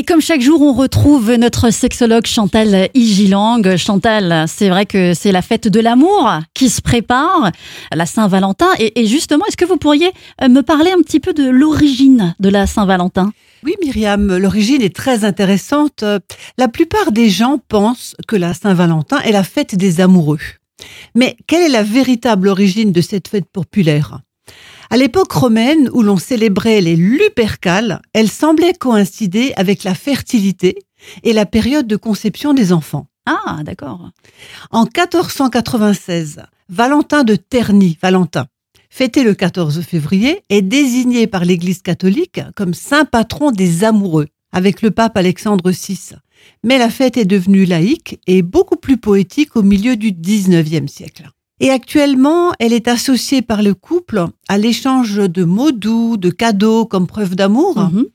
Et comme chaque jour, on retrouve notre sexologue Chantal Igilang. Chantal, c'est vrai que c'est la fête de l'amour qui se prépare, la Saint-Valentin. Et, justement, est-ce que vous pourriez euh, me parler un petit peu de l'origine de la Saint-Valentin? Oui, Myriam, l'origine est très intéressante. La plupart des gens pensent que la Saint-Valentin est la fête des amoureux. Mais quelle est la véritable origine de cette fête populaire? À l'époque romaine, où l'on célébrait les Lupercales, elle semblait coïncider avec la fertilité et la période de conception des enfants. Ah, d'accord. En 1496, Valentin de Terny, Valentin, fêté le 14 février, est désigné par l'Église catholique comme saint patron des amoureux, avec le pape Alexandre VI. Mais la fête est devenue laïque et beaucoup plus poétique au milieu du 19e siècle. Et actuellement, elle est associée par le couple à l'échange de mots doux, de cadeaux comme preuve d'amour, mhm.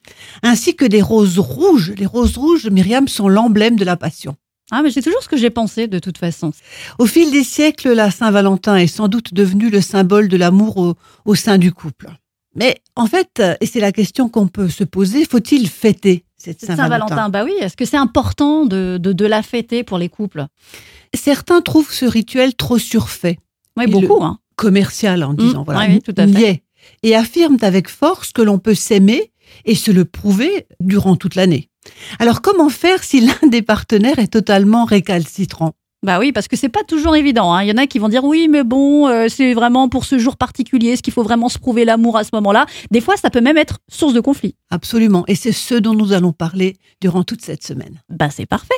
ainsi que des roses rouges. Les roses rouges, Myriam, sont l'emblème de la passion. Ah, mais c'est toujours ce que j'ai pensé de toute façon. Au fil des siècles, la Saint-Valentin est sans doute devenue le symbole de l'amour au, sein du couple. Mais en fait, et c'est la question qu'on peut se poser, faut-il fêter? Cette Saint-Valentin Saint Bah oui, est-ce que c'est important de, de la fêter pour les couples? Certains trouvent ce rituel trop surfait. Oui, beaucoup. Hein. Commercial en disant, mmh, voilà, oui, tout à fait. et affirment avec force que l'on peut s'aimer et se le prouver durant toute l'année. Alors comment faire si l'un des partenaires est totalement récalcitrant? Bah oui, parce que c'est pas toujours évident. Hein. Il y en a qui vont dire oui, mais bon, euh, c'est vraiment pour ce jour particulier, est-ce qu'il faut vraiment se prouver l'amour à ce moment-là? Des fois, ça peut même être source de conflit. Absolument, et c'est ce dont nous allons parler durant toute cette semaine. Bah c'est parfait.